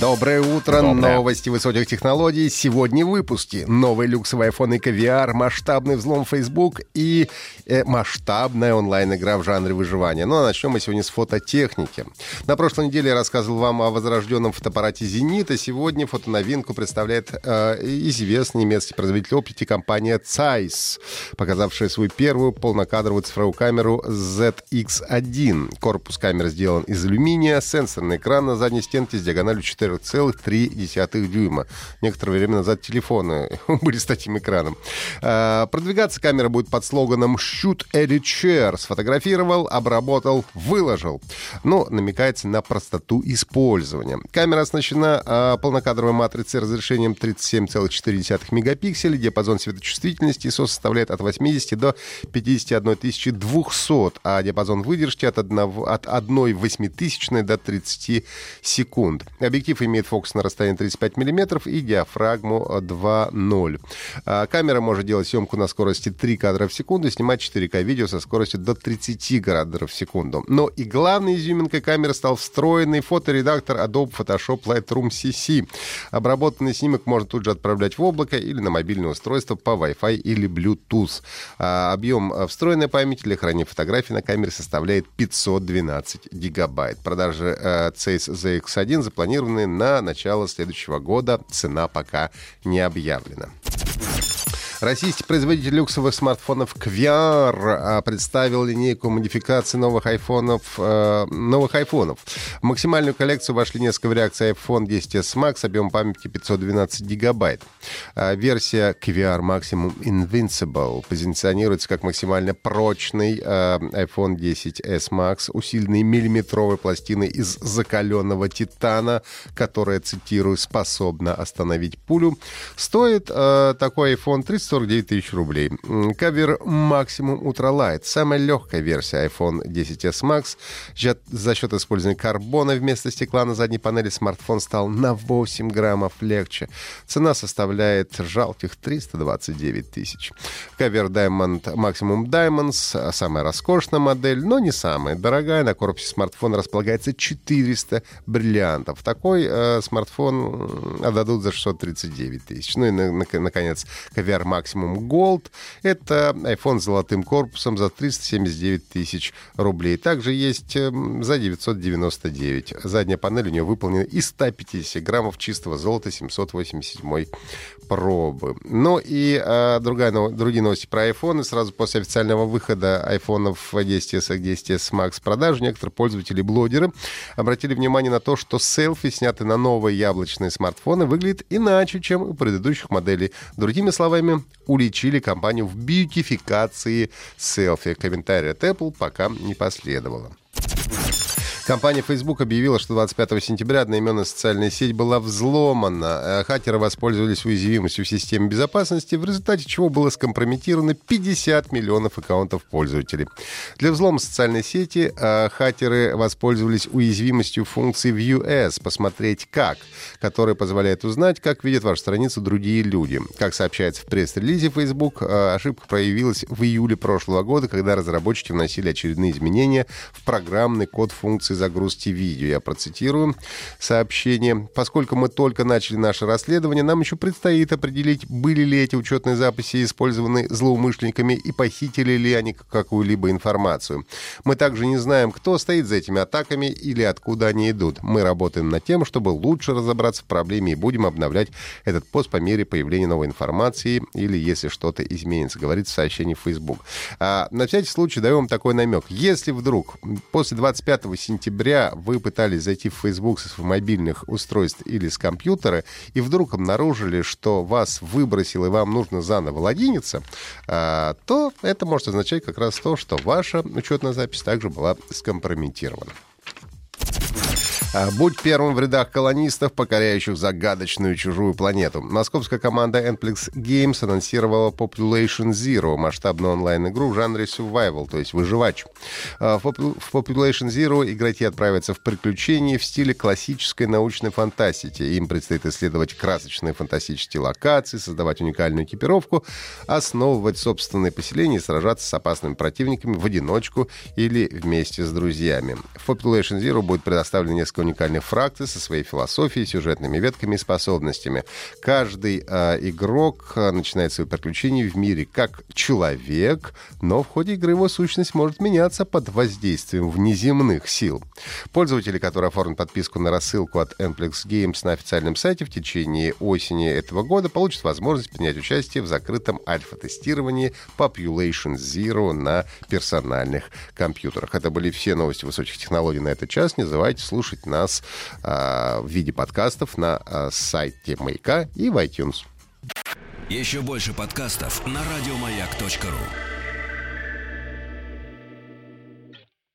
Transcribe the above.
Доброе утро. Доброе. Новости высоких технологий. Сегодня в выпуске. Новый люксовый iPhone и VR, масштабный взлом Facebook и э, масштабная онлайн-игра в жанре выживания. Ну а начнем мы сегодня с фототехники. На прошлой неделе я рассказывал вам о возрожденном фотоаппарате «Зенит», а сегодня фотоновинку представляет э, известный немецкий производитель оптики компания Zeiss, показавшая свою первую полнокадровую цифровую камеру ZX1. Корпус камеры сделан из алюминия, сенсорный экран на задней стенке с диагональю 4,3 дюйма. Некоторое время назад телефоны были с таким экраном. А, Продвигаться камера будет под слоганом «Shoot Edit Share». Сфотографировал, обработал, выложил. Но намекается на простоту использования. Камера оснащена а, полнокадровой матрицей разрешением 37,4 мегапикселей. Диапазон светочувствительности ISO составляет от 80 до 51 200, а диапазон выдержки от 1, от 1 восьмитысячной до 30 секунд. Объектив имеет фокус на расстоянии 35 мм и диафрагму 2.0. А, Камера может делать съемку на скорости 3 кадра в секунду снимать 4К видео со скоростью до 30 кадров в секунду. Но и главной изюминкой камеры стал встроенный фоторедактор Adobe Photoshop Lightroom CC. Обработанный снимок можно тут же отправлять в облако или на мобильное устройство по Wi-Fi или Bluetooth. А, Объем а, встроенной памяти для хранения фотографий на камере составляет 512 гигабайт. Продажи э, Zeiss ZX1 запланированы на начало следующего года. Цена пока не объявлена. Российский производитель люксовых смартфонов Kviar а, представил линейку модификаций новых айфонов. э, новых айфонов. В максимальную коллекцию вошли несколько вариаций iPhone 10s Max, объем памяти 512 гигабайт. А, Версия Kviar Maximum Invincible позиционируется как максимально прочный э, iPhone 10s Max, усиленный миллиметровой пластиной из закаленного титана, которая, цитирую, способна остановить пулю. Стоит э, такой iPhone 349 тысяч рублей. Кавер Maximum Ultralight. Самая легкая версия iPhone 10s Max. За- счет использования карбона вместо стекла на задней панели смартфон стал на 8 граммов легче. Цена составляет жалких 329 тысяч. Кавер Diamond Maximum Diamonds. Самая роскошная модель, но не самая дорогая. На корпусе смартфона располагается 400 бриллиантов. Такой э, смартфон м, отдадут за 639 тысяч. Ну и, на- на- наконец, Caviar Maximum Gold. Это iPhone с золотым корпусом за 379 тысяч рублей. Также есть эм, за 999. Задняя панель у нее выполнена из 150 граммов чистого золота 787 пробы. Ну и э, другая, другие новости про iPhone. Сразу после официального выхода айфонов 10s и 10s Max в продажу некоторые пользователи и блогеры обратили внимание на то, что селфи, снятые на новые яблочные смартфоны, выглядят иначе, чем у предыдущих моделей. Другими словами, уличили компанию в бьютификации селфи. Комментарий от Apple пока не последовало. Компания Facebook объявила, что 25 сентября одноименная социальная сеть была взломана. Э, Хакеры воспользовались уязвимостью в системе безопасности, в результате чего было скомпрометировано 50 миллионов аккаунтов пользователей. Для взлома социальной сети э, хакеры воспользовались уязвимостью функции View-S «Посмотреть как», которая позволяет узнать, как видят вашу страницу другие люди. Как сообщается в пресс-релизе Facebook, э, ошибка проявилась в июле прошлого года, когда разработчики вносили очередные изменения в программный код функции загрузки видео. Я процитирую сообщение. Поскольку мы только начали наше расследование, нам еще предстоит определить, были ли эти учетные записи использованы злоумышленниками и похитили ли они какую-либо информацию. Мы также не знаем, кто стоит за этими атаками или откуда они идут. Мы работаем над тем, чтобы лучше разобраться в проблеме и будем обновлять этот пост по мере появления новой информации или если что-то изменится, говорится в сообщении в Facebook. А, на всякий случай даю вам такой намек. Если вдруг после 25 сентября вы пытались зайти в Facebook своих мобильных устройств или с компьютера, и вдруг обнаружили, что вас выбросило и вам нужно заново логиниться, а, то это может означать как раз то, что ваша учетная запись также была скомпрометирована. А, будь первым в рядах колонистов, покоряющих загадочную чужую планету. Московская команда Nplex Games анонсировала Population Zero, масштабную онлайн-игру в жанре survival, то есть выживач. А, в Population Zero игроки отправятся в приключения в стиле классической научной фантастики. Им предстоит исследовать красочные фантастические локации, создавать уникальную экипировку, основывать собственные поселения и сражаться с опасными противниками в одиночку или вместе с друзьями. В Population Zero будет предоставлено несколько несколько уникальных фракций со своей философией, сюжетными ветками и способностями. Каждый э, игрок а, начинает свои приключения в мире как человек, но в ходе игры его сущность может меняться под воздействием внеземных сил. Пользователи, которые оформят подписку на рассылку от Nplex Games на официальном сайте в течение осени этого года, получат возможность принять участие в закрытом альфа-тестировании Population Zero на персональных компьютерах. Это были все новости высоких технологий на этот час. Не забывайте слушать нас э, в виде подкастов на э, сайте Маяка и в iTunes. Еще больше подкастов на радиомаяк.ру